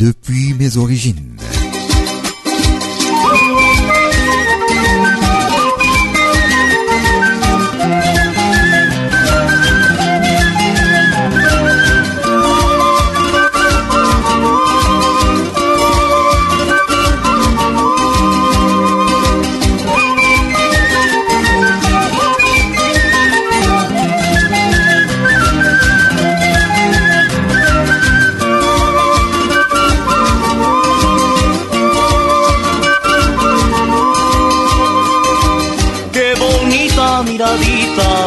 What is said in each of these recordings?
Depuis mes origines.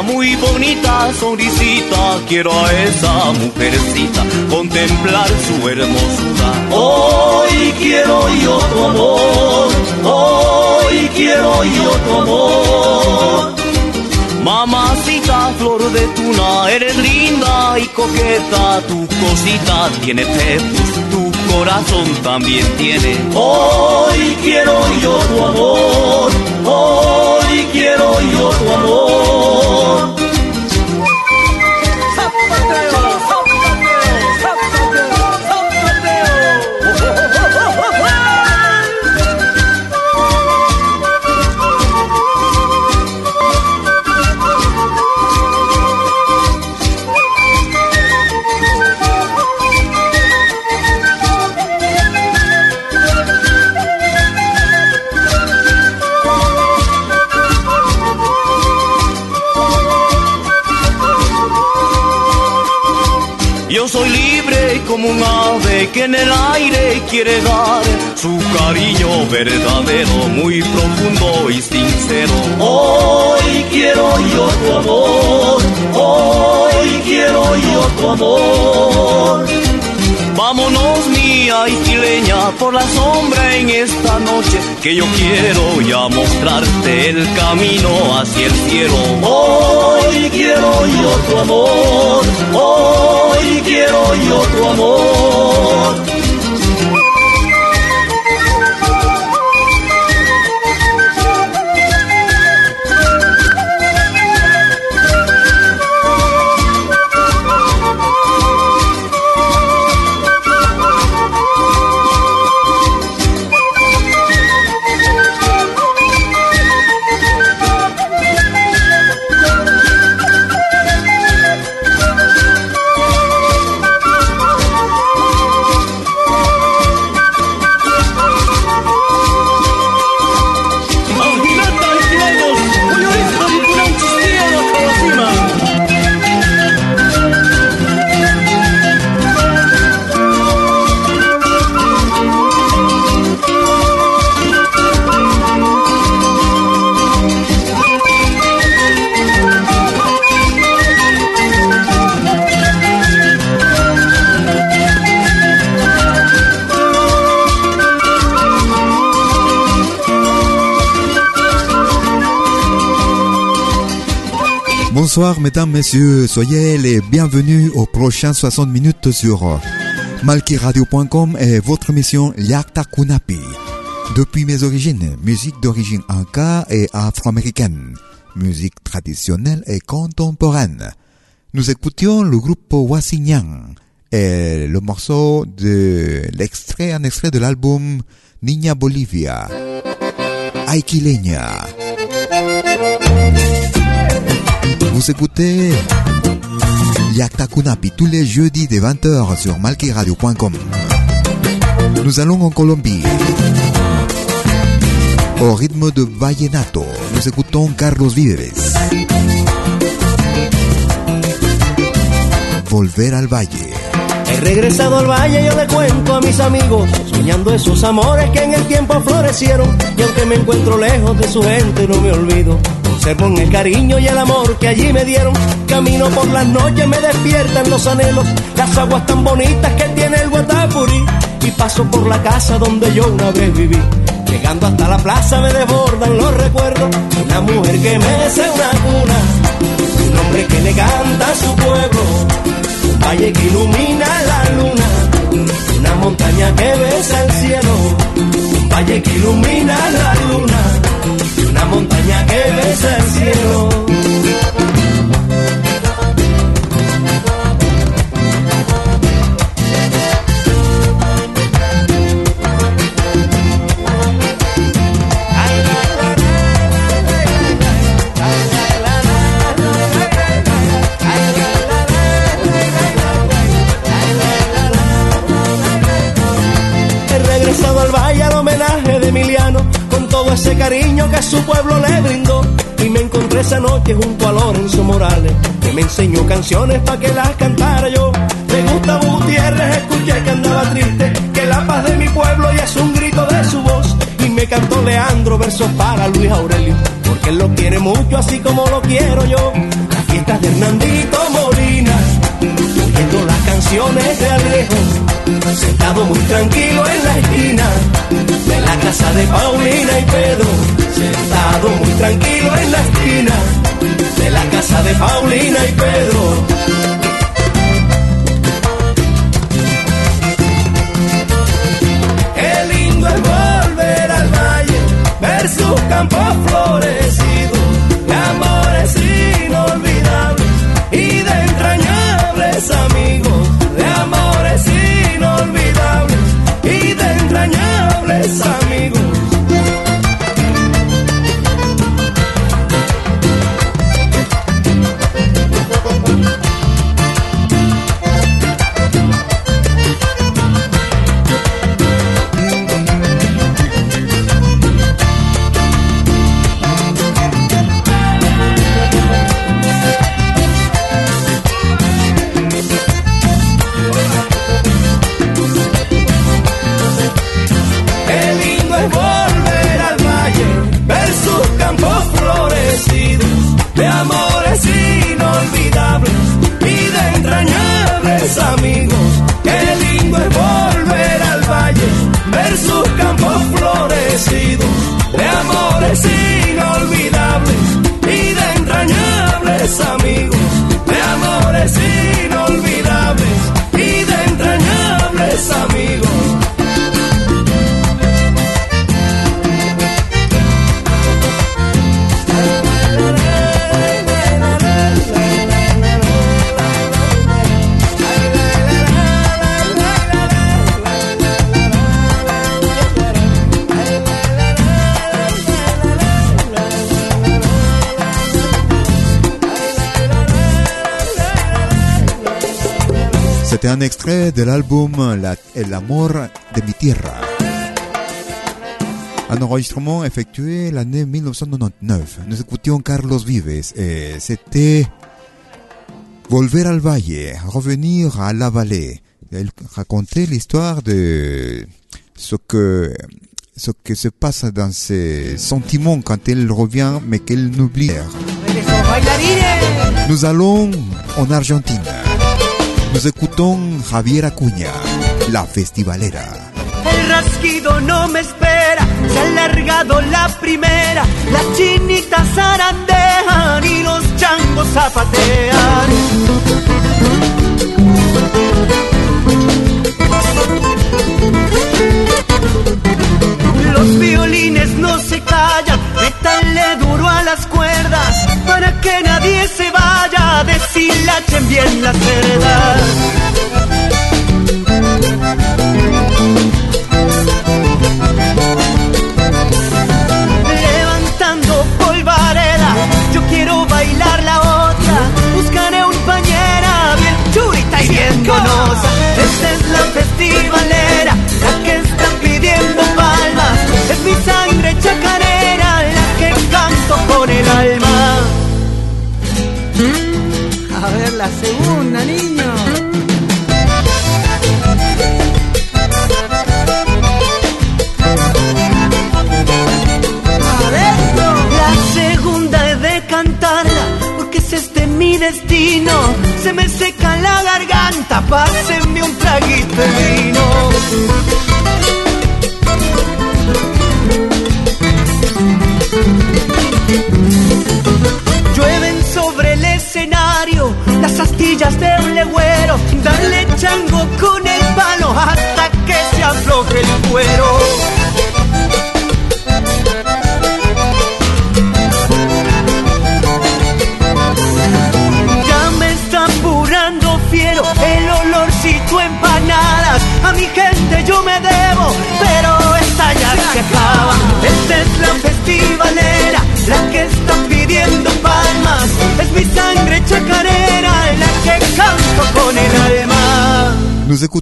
Muy bonita sonrisita. Quiero a esa mujercita contemplar su hermosura. Hoy quiero yo tu amor, hoy quiero yo tu amor. Mamacita, flor de tuna, eres linda y coqueta. Tu cosita tiene pepus, tu corazón también tiene. Hoy quiero yo tu amor, hoy quiero yo tu amor. Que en el aire quiere dar su cariño verdadero, muy profundo y sincero. Hoy quiero yo tu amor, hoy quiero yo tu amor. Vámonos mía y quileña por la sombra en esta noche que yo quiero ya mostrarte el camino hacia el cielo. Hoy quiero yo tu amor, hoy quiero yo tu amor. Bonsoir mesdames, messieurs, soyez les bienvenus aux prochaines 60 minutes sur malkiradio.com et votre émission Yakta Kunapi. Depuis mes origines, musique d'origine inca et afro-américaine, musique traditionnelle et contemporaine. Nous écoutions le groupe Wasinyang et le morceau de l'extrait, un extrait de l'album Niña Bolivia, Aiquileña. Vous écoutez Yakta tous les jeudis de 20h sur malkiradio.com. Nous allons en Colombie. Au rythme de vallenato, nous écoutons Carlos Vives. Volver al Valle. He regresado al valle, yo le cuento a mis amigos, soñando esos amores que en el tiempo florecieron. Y aunque me encuentro lejos de su gente, no me olvido. Conservo el cariño y el amor que allí me dieron. Camino por las noches, me despiertan los anhelos, las aguas tan bonitas que tiene el Guatapurí. Y paso por la casa donde yo una vez viví. Llegando hasta la plaza me desbordan los recuerdos una mujer que mece una cuna, un hombre que le canta a su pueblo valle que ilumina la luna, una montaña que besa el cielo, un valle que ilumina la luna, canciones para que las cantara yo. De Gustavo Gutiérrez escuché que andaba triste, que la paz de mi pueblo ya es un grito de su voz. Y me cantó Leandro versos para Luis Aurelio, porque él lo quiere mucho así como lo quiero yo. Las fiestas de Hernandito Molina, oyendo las canciones de Alejo, sentado muy tranquilo en la esquina de la casa de Paulina y Pedro, sentado muy tranquilo en la esquina casa de Paulina y Pedro. Qué lindo es volver al valle, ver sus campos florecidos, un extrait de l'album El amor de mi tierra. Un enregistrement effectué l'année 1999. Nous écoutions Carlos Vives et c'était Volver al Valle, revenir à la vallée. Il racontait l'histoire de ce que ce que se passe dans ses sentiments quand elle revient mais qu'elle n'oublie. Nous allons en Argentine. Nos écoutons Javier Acuña, la festivalera. El rasquido no me espera, se ha alargado la primera, las chinitas zarandean y los changos zapatean. Los violines no se métanle duro a las cuerdas para que nadie se vaya, deshilachen bien las cerdas.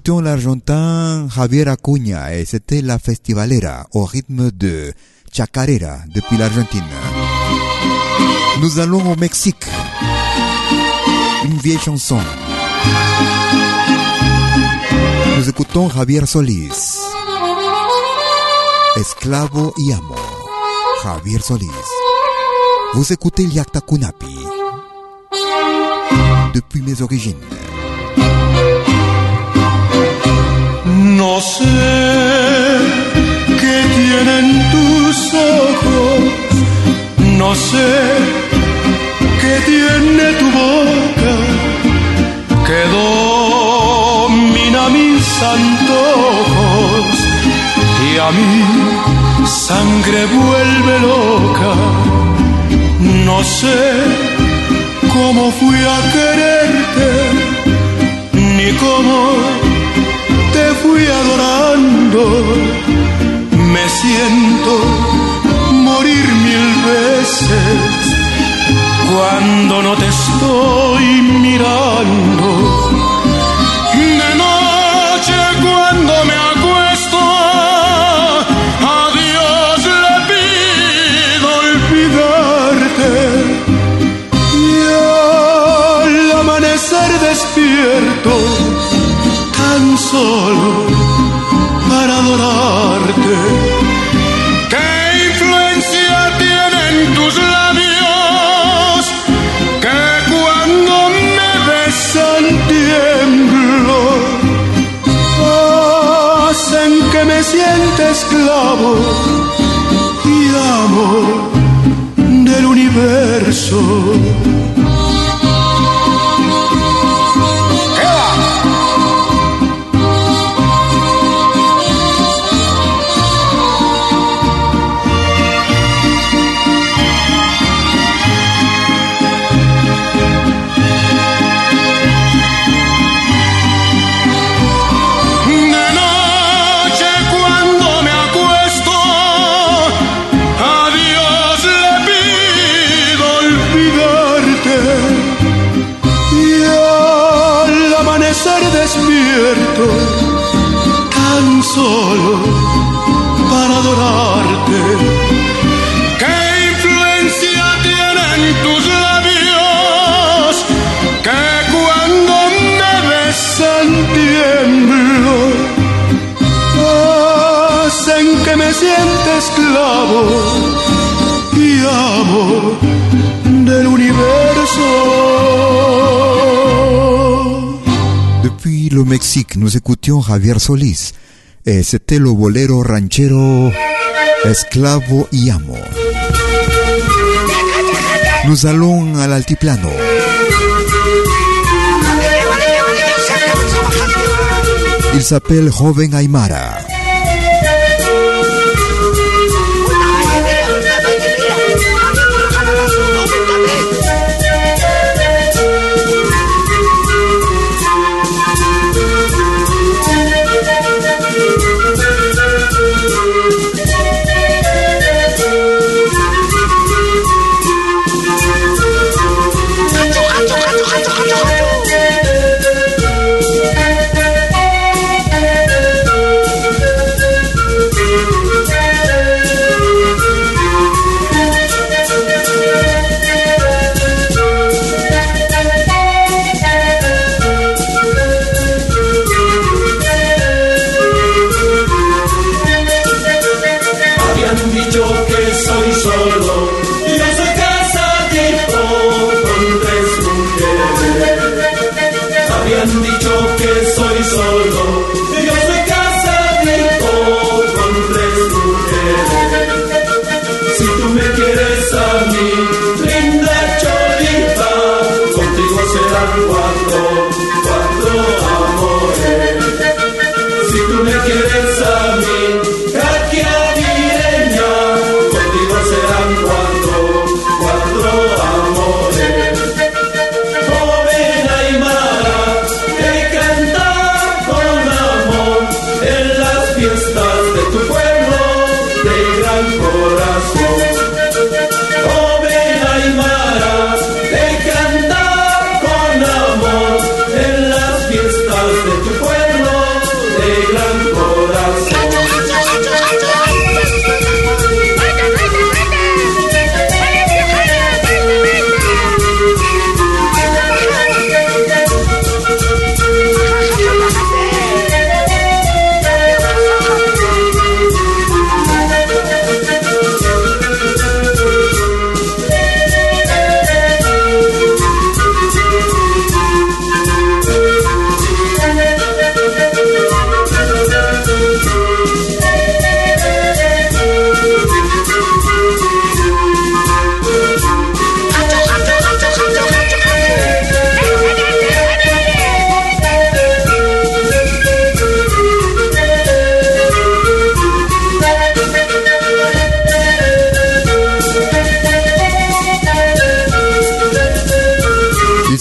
Écoutions l'Argentin Javier Acuña et c'était la festivalera au rythme de Chacarera depuis l'Argentine. Nous allons au Mexique. Une vieille chanson. Nous écoutons Javier Solís. Esclavo y amo. Javier Solís. Vous écoutez Liakta Kunapi. Depuis mes origines. No sé qué tienen tus ojos, no sé qué tiene tu boca, que domina mis antojos. Y a mi sangre vuelve loca. No sé cómo fui a quererte, ni cómo fui adorando, me siento morir mil veces cuando no te estoy mirando. Y amo del universo. Solo para adorarte. ¿Qué influencia tienen tus labios que cuando me besan tiemblo? Hacen que me sienta esclavo y amo del universo. Depuis le Mexique, nous écoutions Javier Solís c'était le bolero ranchero Esclavo y Amo. Nous allons à l'altiplano. Il s'appelle Joven Aymara.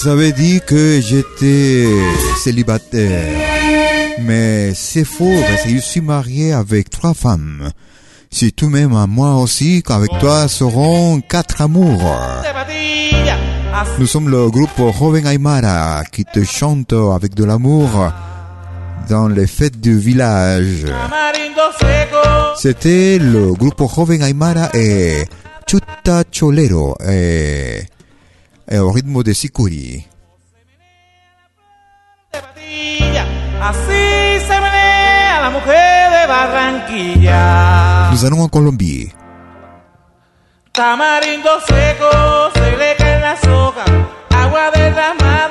ça veut dit que j'étais célibataire. Mais c'est faux, parce que je suis marié avec trois femmes. Si tout même à moi aussi, qu'avec toi seront quatre amours. Nous sommes le groupe Joven Aymara qui te chante avec de l'amour dans les fêtes du village. C'était le groupe Joven Aymara et Chuta Cholero et el ritmo de Sicuri. Así se la mujer de Barranquilla. A Colombia. Tamarindo seco, se le cae la soga, agua derramada.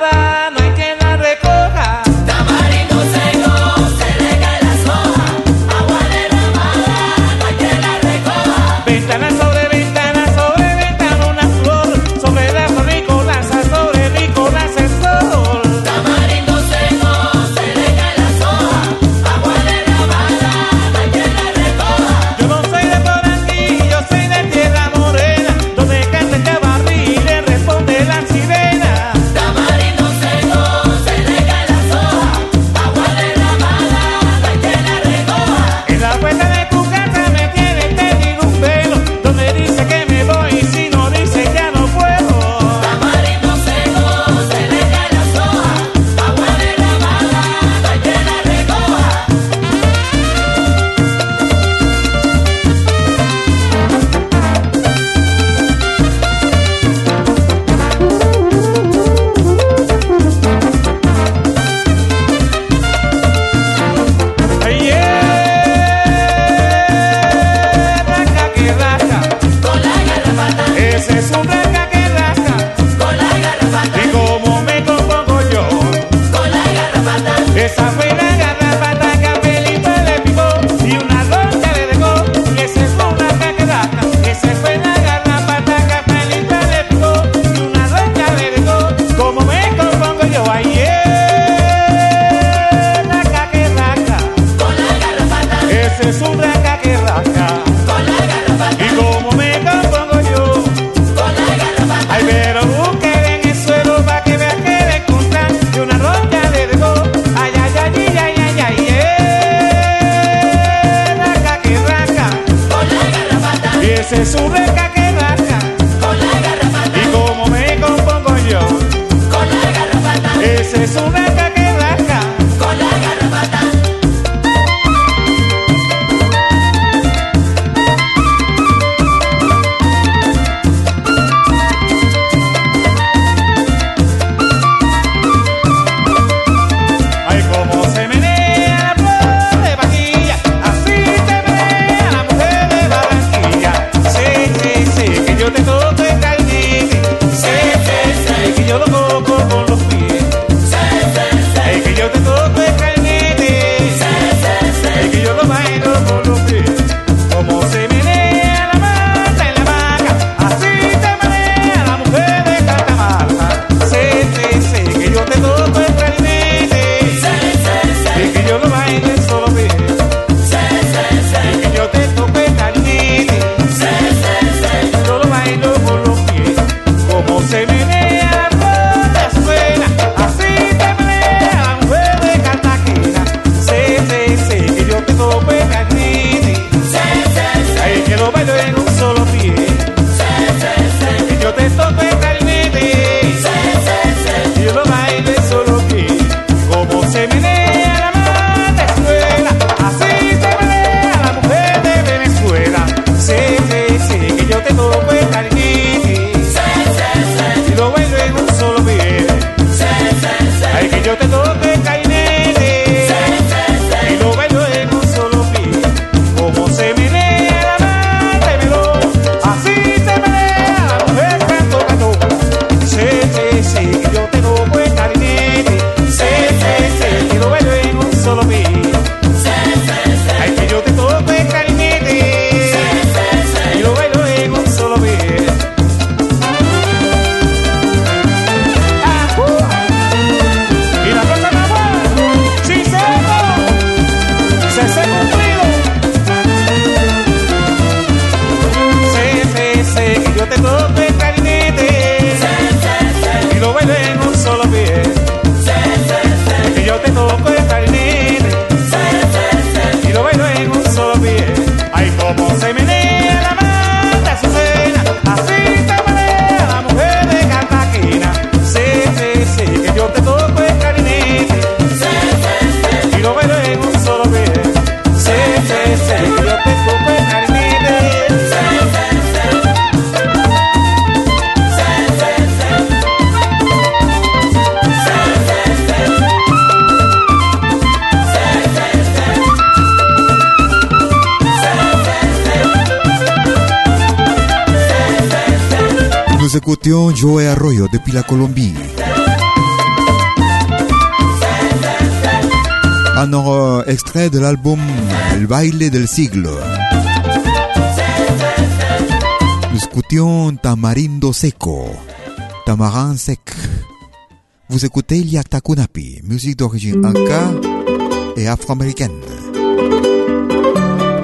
La Colombie. Un euh, extrait de l'album El baile del siglo. Nous écoutions Tamarindo Seco, Tamarin Sec. Vous écoutez Kunapi, musique d'origine inca et afro-américaine.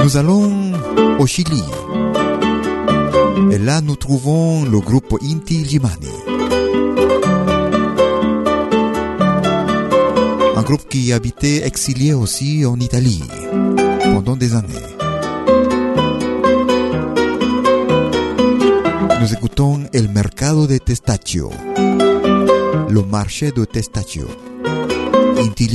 Nous allons au Chili. Et là, nous trouvons le groupe Inti Limani. Groupe qui habitait exilié aussi en Italie pendant des années. Nous écoutons El Mercado de Testaccio, le marché de Testaccio, Inti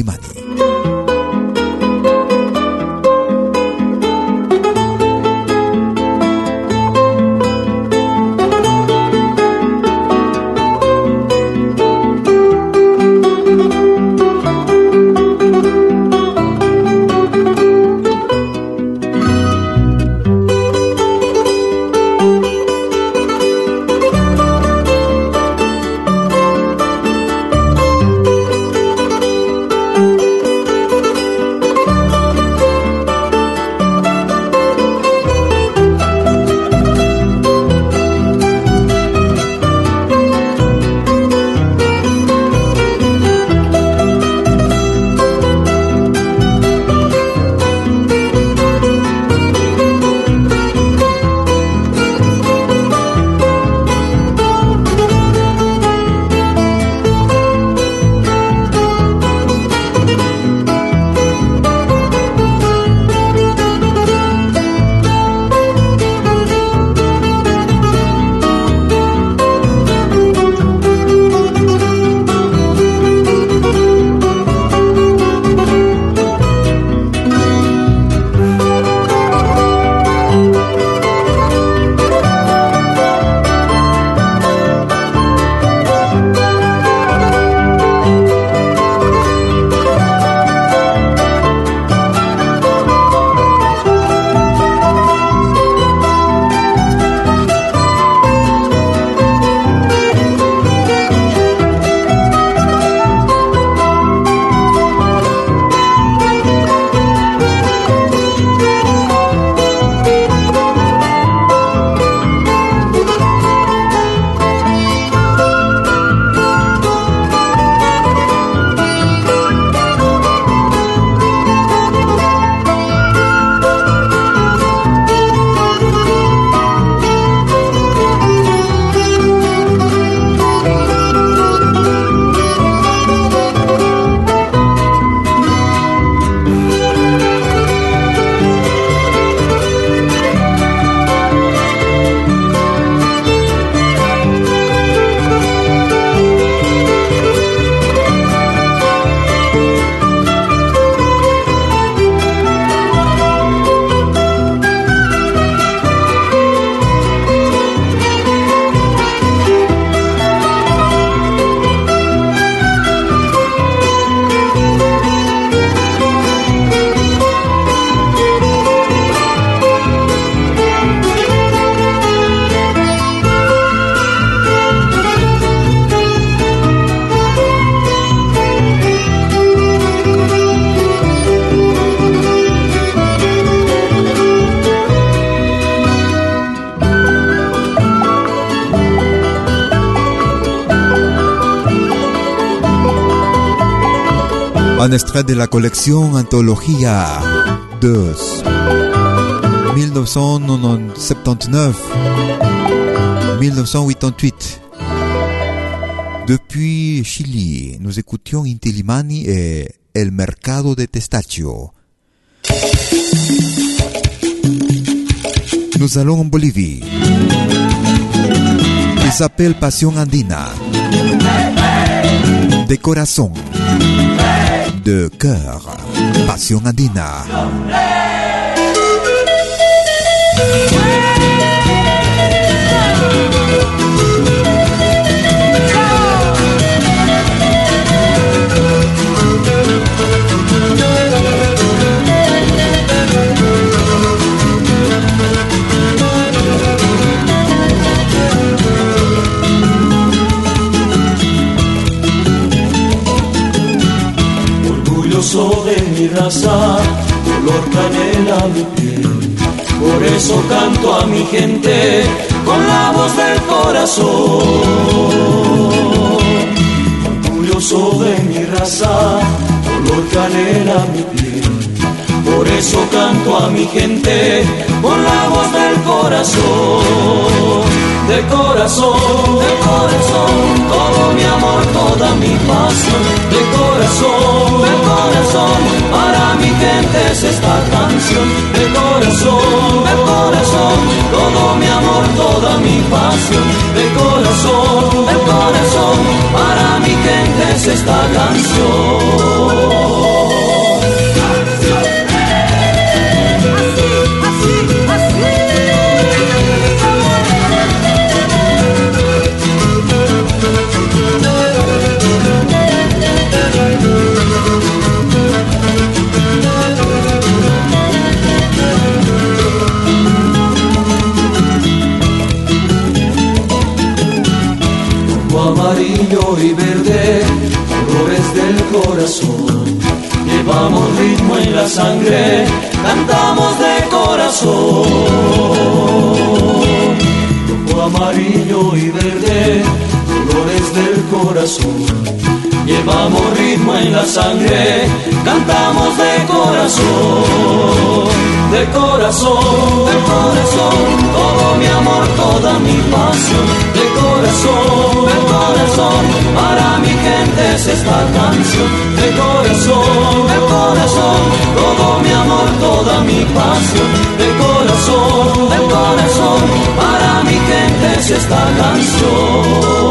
De la collection Antología 2 1979-1988 Depuis Chili, nous écoutions Intilimani et El Mercado de Testaccio. Nous allons en Bolivie. Il s'appelle Passion Andina de corazón, de cœur, pasión andina. Mi raza, color canela mi piel. Por eso canto a mi gente con la voz del corazón. Orgulloso de mi raza, color canela mi piel. Por eso canto a mi gente con la voz del corazón. De corazón, de corazón, todo mi amor, toda mi pasión. De corazón, de corazón, para mi gente es esta canción. De corazón, de corazón, todo mi amor, toda mi pasión. De corazón, de corazón, para mi gente es esta canción. Amarillo y verde, colores del corazón. Llevamos ritmo en la sangre, cantamos de corazón. Rojo, amarillo y verde, colores del corazón. Llevamos ritmo en la sangre, cantamos de corazón, de corazón, de corazón, todo mi amor, toda mi pasión, de corazón, de corazón, para mi gente es esta canción, de corazón, de corazón, todo mi amor, toda mi pasión, de corazón, de corazón, para mi gente es esta canción.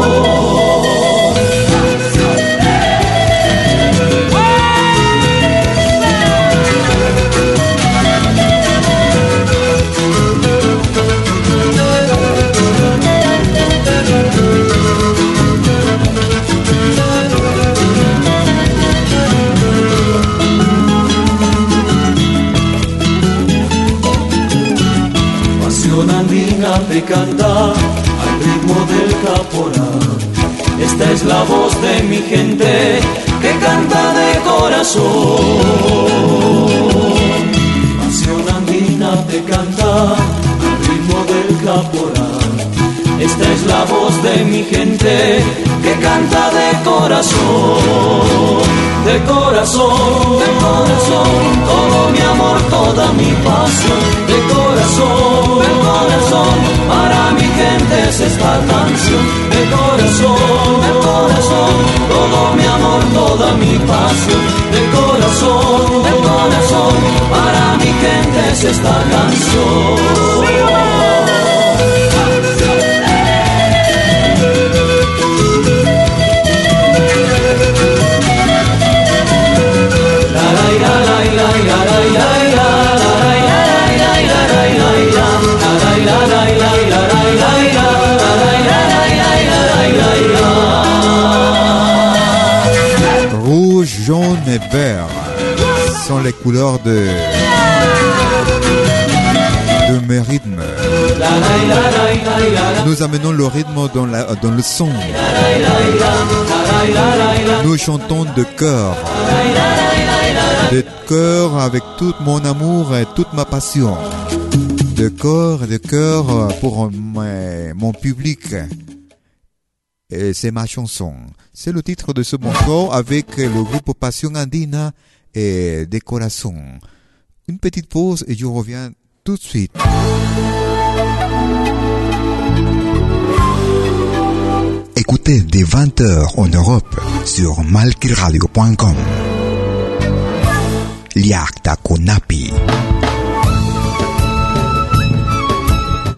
Te canta al ritmo del caporal. Esta es la voz de mi gente que canta de corazón. Pasión andina te canta al ritmo del caporal. Esta es la voz de mi gente que canta de corazón, de corazón, de corazón, todo mi amor, toda mi pasión, de corazón, para mi gente es esta canción, de corazón, de corazón, todo mi amor, toda mi pasión, de corazón, de corazón, para mi gente es esta canción. Vert sont les couleurs de, mes rythmes. Nous amenons le rythme dans, le son. Nous chantons de cœur. De cœur avec tout mon amour et toute ma passion. De et de cœur pour mon public. C'est ma chanson. C'est le titre de ce morceau avec le groupe Passion Andina et Des Corazones. Une petite pause et je reviens tout de suite. Écoutez dès 20h en Europe sur malkiradio.com. Liakta Konapi.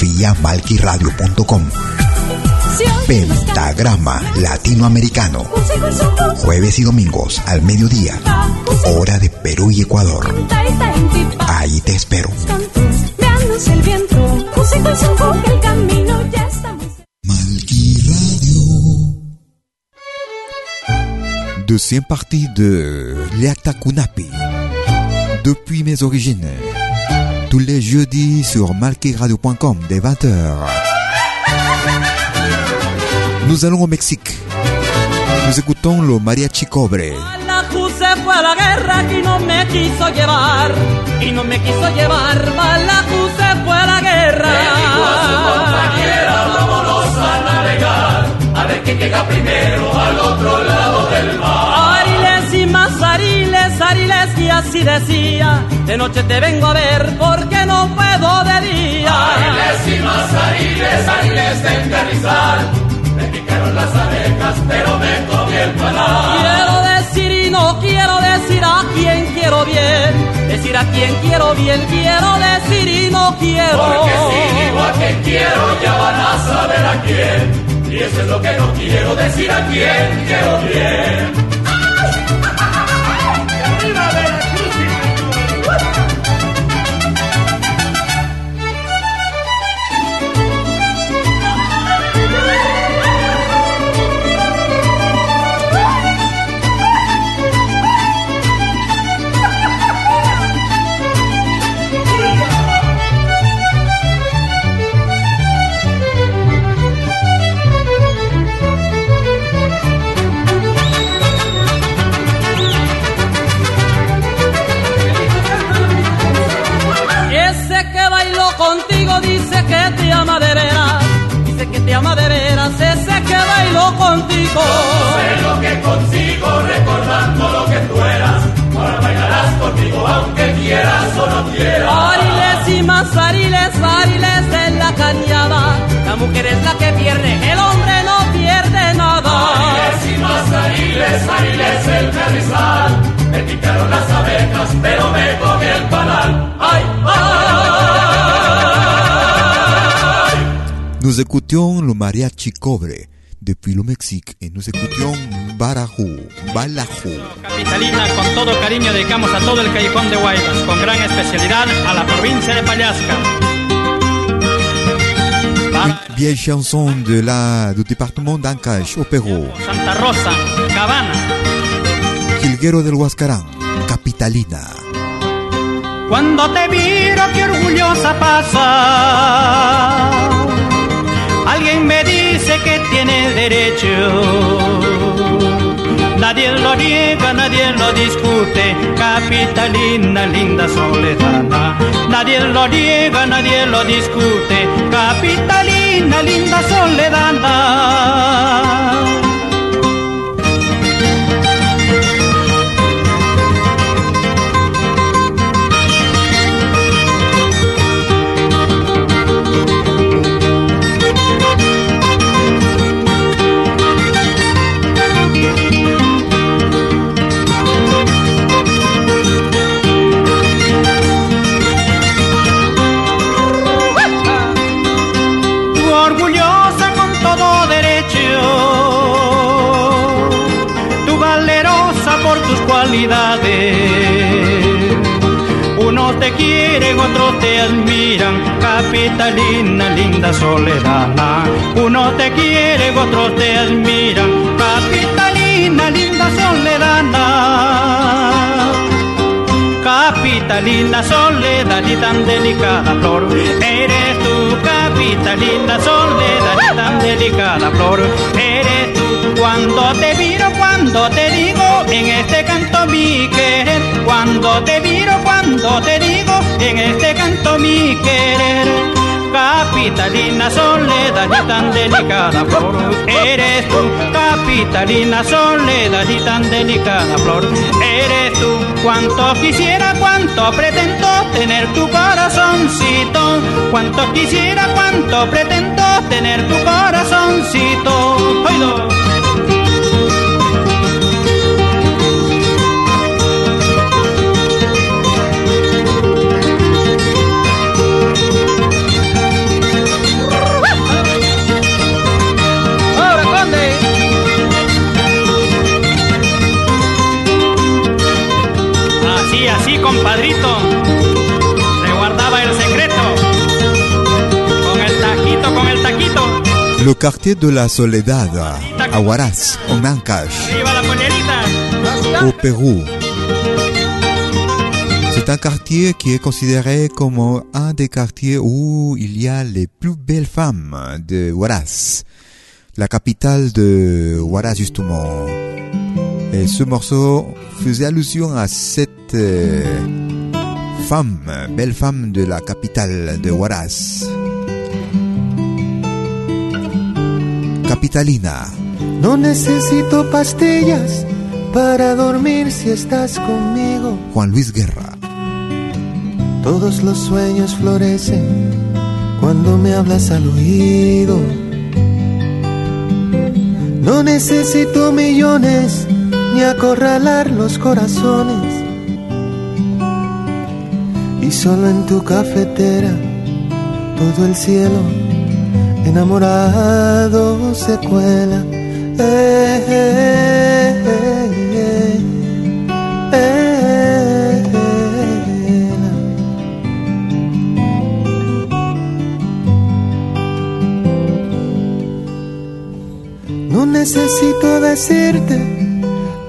Vía malquiradio.com Pentagrama Latinoamericano. Jueves y domingos al mediodía. Hora de Perú y Ecuador. Ahí te espero. Deuxième partie de Liakta Kunapi. Depuis mes origines. Tous les jeudis sur malkiradio.com dès 20h. Nous allons au Mexique. Nous écoutons le mariachi cobre. Fue a la guerra y no me quiso llevar. Y no me quiso llevar. Malajú se fue a la guerra. compañera, vámonos a navegar, a ver quién llega primero al otro lado del mar. Ariles y así decía. De noche te vengo a ver porque no puedo de día. Ariles y más ariles, ariles de encarrizal, me picaron las abejas, pero me comí el panal. Quiero decir y no quiero decir a quien quiero bien. Decir a quien quiero bien, quiero decir y no quiero. Porque si digo a quien quiero, ya van a saber a quién. Y eso es lo que no quiero decir a quien quiero bien. Écoutions le mariachi cobre depuis le Mexique et nous écoutions Barajú, Balajú. Capitalina, con todo cariño dedicamos a todo el callejón de Guaymas, con gran especialidad a la provincia de Pallasca. Une vieille chanson de la, du département d'Ancash au Pérou. Santa Rosa, Cabana. Jilguero del Huascarán, Capitalina. Cuando te miro, qué orgullosa pasa. Alguien me dice que tiene derecho. Nadie lo niega, nadie lo discute. Capitalina, linda soledad. Nadie lo niega, nadie lo discute. Capitalina, linda soledad. Linda soledad. Unos te quieren, otros te admiran, capitalina, linda soledad. Capitalina soledad y tan delicada flor, eres tú, capitalina soledad y tan delicada flor, eres tú. Cuando te miro, cuando te digo, en este canto mi querer, cuando te miro, cuando te digo, en este canto mi querer. capitalina soledad y tan delicada flor. Eres tú, capitalina soledad y tan delicada flor. Eres tú, cuanto quisiera, cuanto pretendo tener tu corazoncito. Cuanto quisiera, cuanto pretendo tener tu corazoncito. Compadrito. Se guardaba el secreto. Con el taquito, con el taquito. Le quartier de la Soledad à Huaraz, en Ancash, au Pérou. C'est un quartier qui est considéré comme un des quartiers où il y a les plus belles femmes de Huaraz, la capitale de Huaraz justement. Et ce morceau faisait allusion à cette euh, femme, belle femme de la capitale de Huaraz. Capitalina. No necesito pastillas para dormir si estás conmigo. Juan Luis Guerra. Todos los sueños florecen cuando me hablas al oído. No necesito millones ni acorralar los corazones. Y solo en tu cafetera todo el cielo enamorado se cuela. Eh, eh, eh, eh, eh, eh. No necesito decirte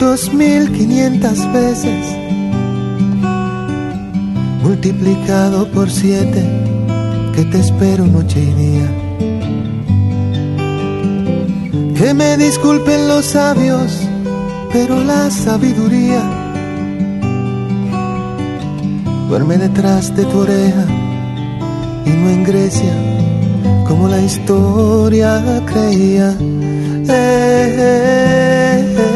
dos mil quinientas veces multiplicado por siete que te espero noche y día. Que me disculpen los sabios, pero la sabiduría duerme detrás de tu oreja y no en Grecia como la historia creía. Eh, eh, eh,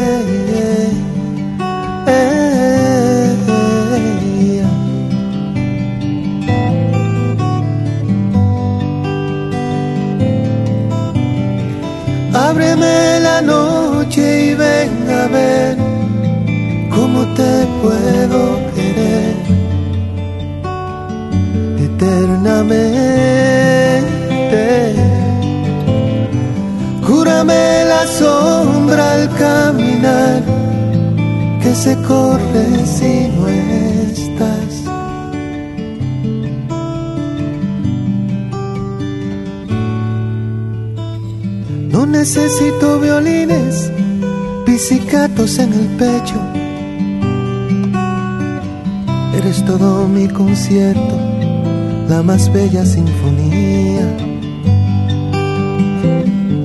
y ven a ver cómo te puedo querer eternamente. Cúrame la sombra al caminar que se corre si no estás. No necesito violines, pizzicatos en el pecho. Eres todo mi concierto, la más bella sinfonía.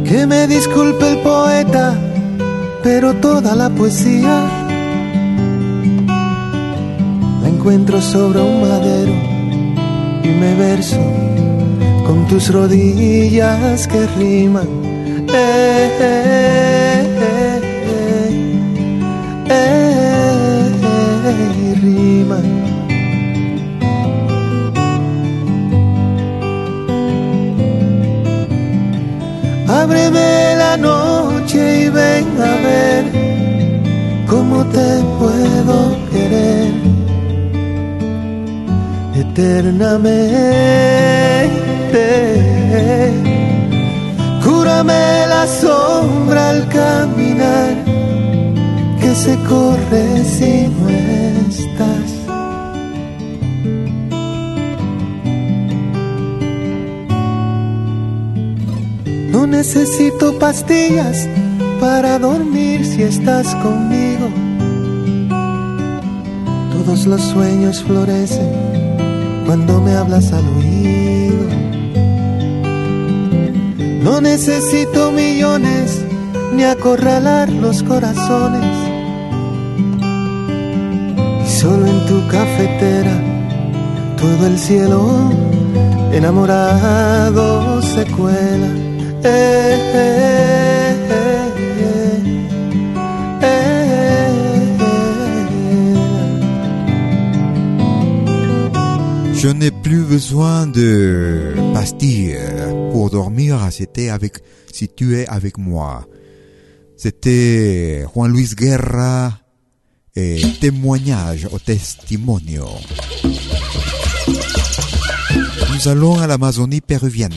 Que me disculpe el poeta, pero toda la poesía la encuentro sobre un madero y me verso con tus rodillas que riman. Eh, eh, eh, eh, riman. Ábreme la noche y ven a ver cómo te puedo querer eternamente. Cúrame la sombra al caminar que se corre si necesito pastillas para dormir si estás conmigo. Todos los sueños florecen cuando me hablas al oído. No necesito millones ni acorralar los corazones. Y solo en tu cafetera todo el cielo enamorado se cuela. Je n'ai plus besoin de pastilles pour dormir. C'était avec, si tu es avec moi. C'était Juan Luis Guerra et témoignage au testimonio. Nous allons à l'Amazonie péruvienne.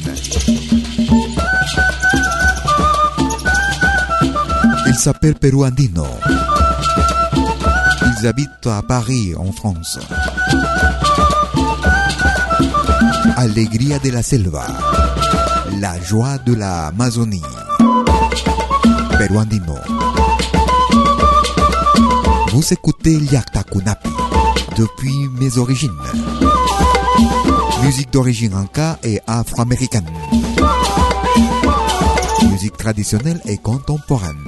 Il s'appelle Perú Andino. Ils habitent à Paris, en France. Alegría de la selva. La joie de la Amazonie. Perú Andino. Vous écoutez Kunapi depuis mes origines. Musique d'origine inca et afro-américaine. Musique traditionnelle et contemporaine.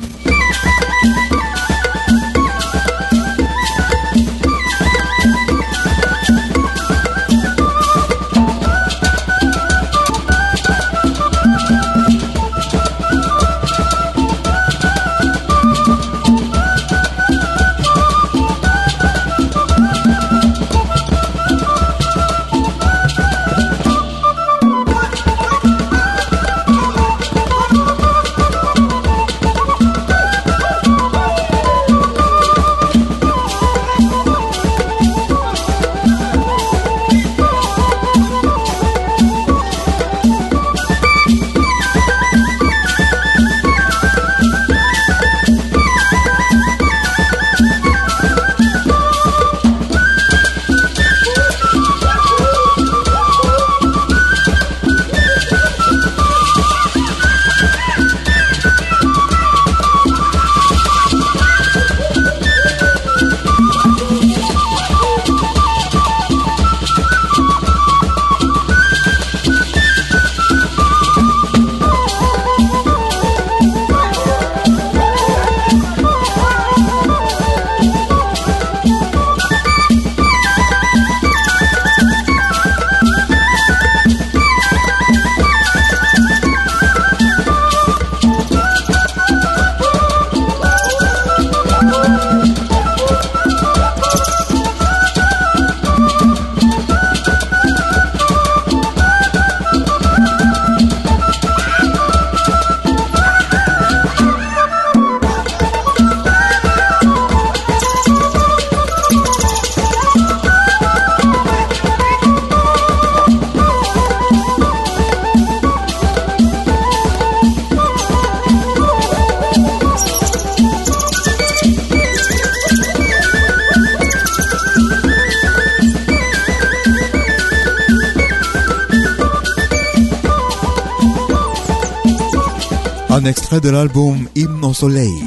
Extrait de l'album Hymne au soleil,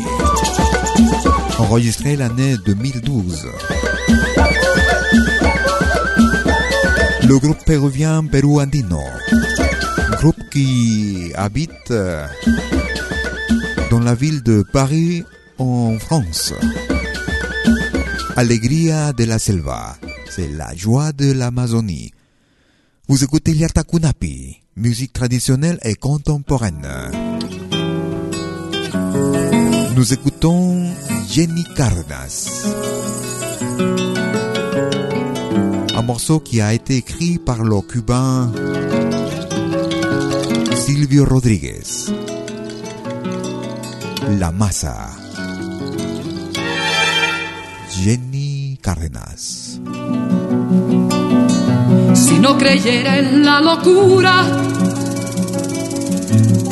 enregistré l'année 2012. Le groupe péruvien Perú Andino, groupe qui habite dans la ville de Paris en France. Alegría de la selva, c'est la joie de l'Amazonie. Vous écoutez Liarta musique traditionnelle et contemporaine. Nous écoutons Jenny Cardas. Un morceau qui a été écrit par le cubain Silvio Rodríguez. La masa. Jenny Cárdenas. Si no creyera en la locura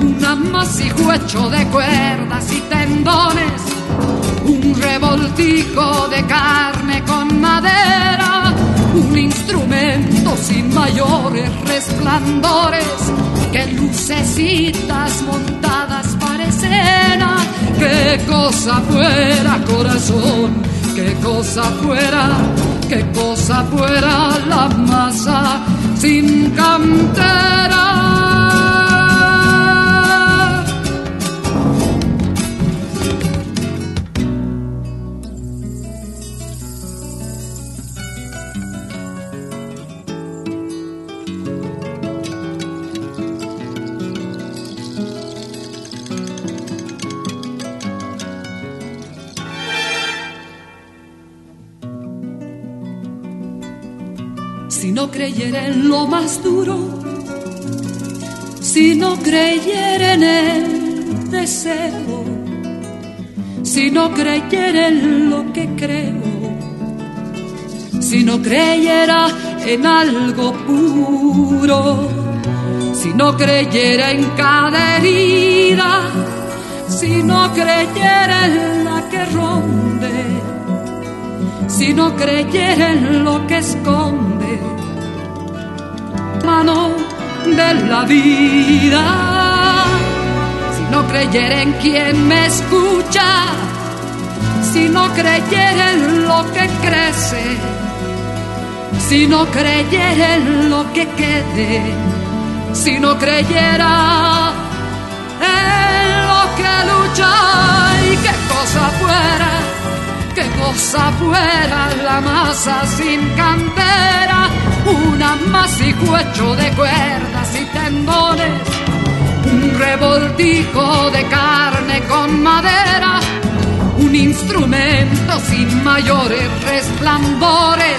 un amasijo hecho de cuerdas y tendones, un revoltijo de carne con madera, un instrumento sin mayores resplandores, que lucecitas montadas para escena, qué cosa fuera corazón, qué cosa fuera, qué cosa fuera la masa sin cantera. Lo más duro, si no creyera en el deseo, si no creyera en lo que creo, si no creyera en algo puro, si no creyera en cada herida, si no creyera en la que ronde, si no creyera en lo que esconde de la vida. Si no creyera en quien me escucha, si no creyera en lo que crece, si no creyera en lo que quede, si no creyera en lo que lucha y qué cosa fuera, qué cosa fuera la masa sin cantera un amasijo hecho de cuerdas y tendones, un revoltijo de carne con madera, un instrumento sin mayores resplandores,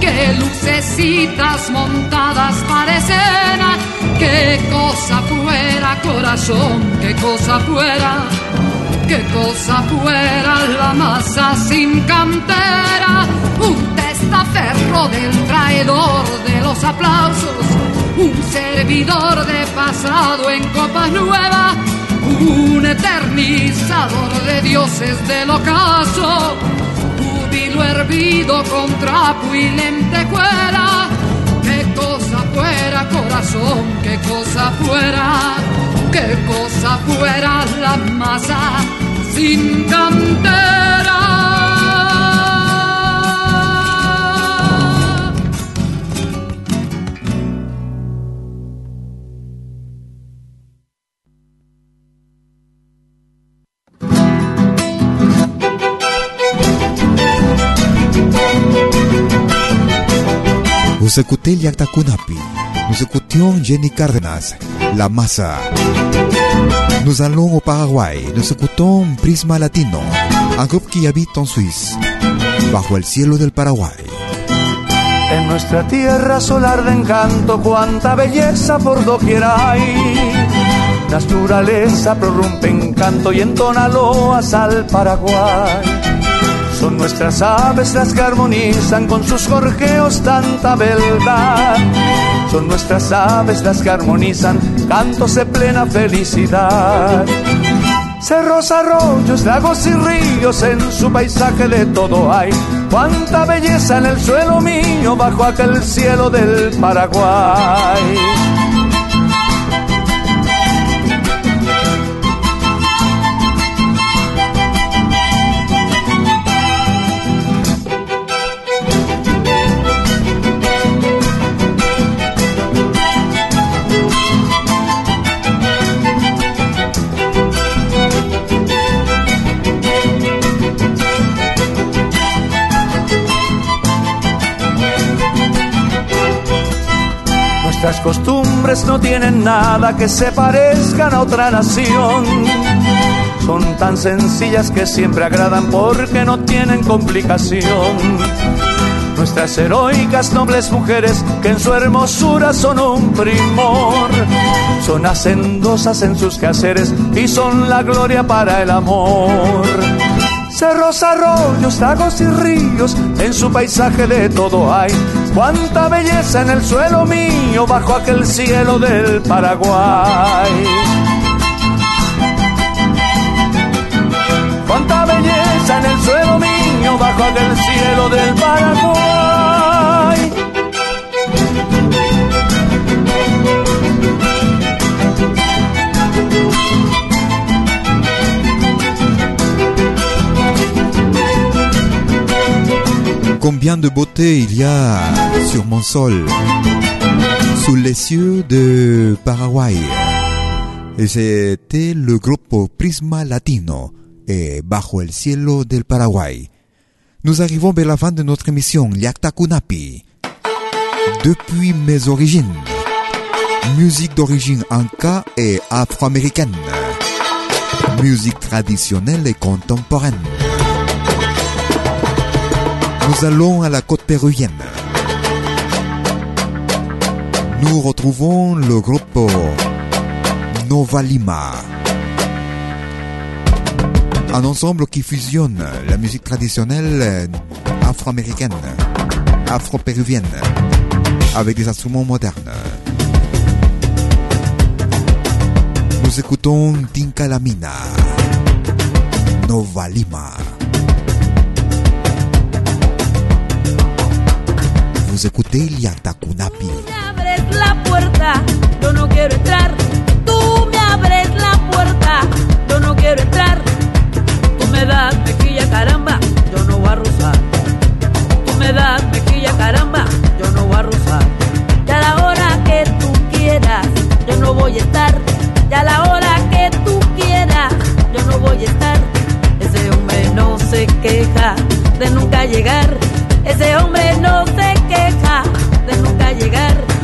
que lucecitas montadas para escena, qué cosa fuera corazón, qué cosa fuera. Qué cosa fuera la masa sin cantera, del traidor de los aplausos, un servidor de pasado en copa nueva, un eternizador de dioses del ocaso, júbilo hervido con trapo y lentejuela. Qué cosa fuera corazón, qué cosa fuera, qué cosa fuera la masa sin cantera. Vous écoutez Liakta Kunapi. Nous écoutions Jenny Cárdenas, La Masa. Nous allons Paraguay. Nous écoutons Prisma Latino, un habite en Suisse, bajo el cielo del Paraguay. En nuestra tierra solar de encanto, cuánta belleza por doquier hay. Naturaleza prorrumpe en canto y entona loas al Paraguay. Son nuestras aves las que armonizan con sus gorjeos tanta beldad. Son nuestras aves las que armonizan cantos de plena felicidad. Cerros, arroyos, lagos y ríos, en su paisaje de todo hay. Cuánta belleza en el suelo mío bajo aquel cielo del Paraguay. Nuestras costumbres no tienen nada que se parezcan a otra nación. Son tan sencillas que siempre agradan porque no tienen complicación. nuestras heroicas nobles mujeres que en su hermosura son un primor. Son hacendosas en sus quehaceres y son la gloria para el amor. Cerros, arroyos, lagos y ríos, en su paisaje de todo hay. Cuánta belleza en el suelo mío, bajo aquel cielo del Paraguay. Cuánta belleza en el suelo mío, bajo aquel cielo del Paraguay. Combien de beauté il y a sur mon sol, sous les cieux de Paraguay. Et c'était le groupe Prisma Latino et Bajo el cielo del Paraguay. Nous arrivons vers la fin de notre émission Liakta Kunapi. Depuis mes origines, musique d'origine anka et afro-américaine, musique traditionnelle et contemporaine. Nous allons à la côte péruvienne. Nous retrouvons le groupe Nova Lima. Un ensemble qui fusionne la musique traditionnelle afro-américaine, afro-péruvienne, avec des instruments modernes. Nous écoutons Tinka Lamina, Nova Lima. Vous écoutez Liata Kunapi. Abres la puerta, yo no quiero entrar. Tú me abres la puerta, yo no quiero entrar. Tú me das mejilla caramba, yo no voy a rozar. Tú me das mejilla caramba, yo no voy a rozar. Ya la hora que tú quieras, yo no voy a estar. Ya la hora que tú quieras, yo no voy a estar. Ese hombre no se queja de nunca llegar. Ese hombre no se queja de nunca llegar.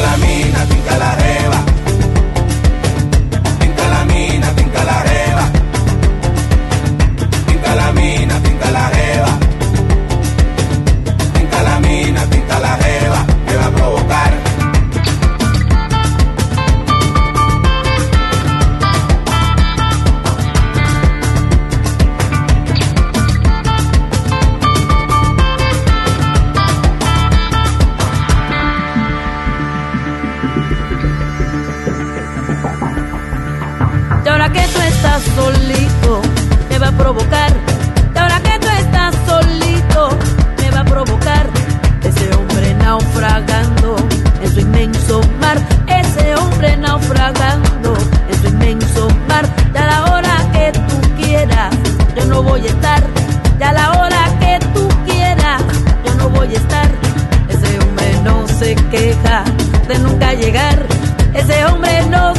La mina, tinca la jeva. Llegar. Ese hombre no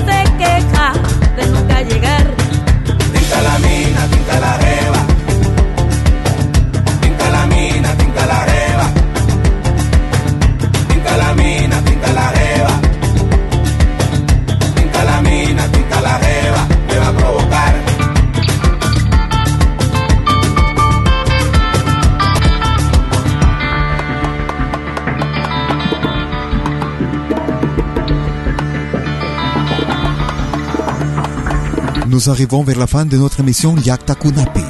Nous arrivons vers la fin de notre émission Yakta Kunapi.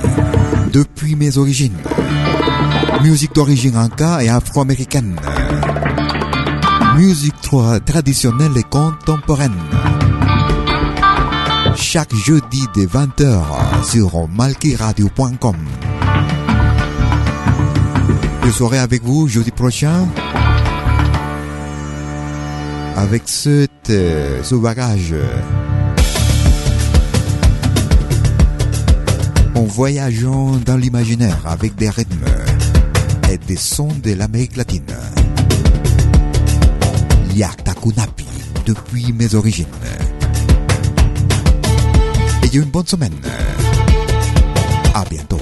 Depuis mes origines. Musique d'origine anka et afro-américaine. Musique tra- traditionnelle et contemporaine. Chaque jeudi dès 20h sur malkiradio.com. Je serai avec vous jeudi prochain avec euh, ce bagage. En voyageant dans l'imaginaire avec des rythmes et des sons de l'Amérique latine. Yakta Kunapi, depuis mes origines. Ayez une bonne semaine. À bientôt.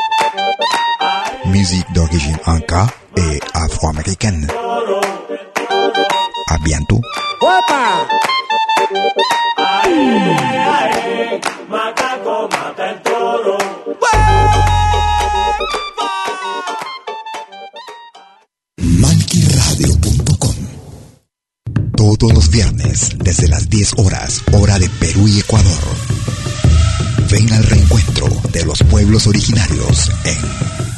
Musique d'origine inca et afro-américaine. À bientôt. Todos los viernes, desde las 10 horas, hora de Perú y Ecuador. Ven al reencuentro de los pueblos originarios en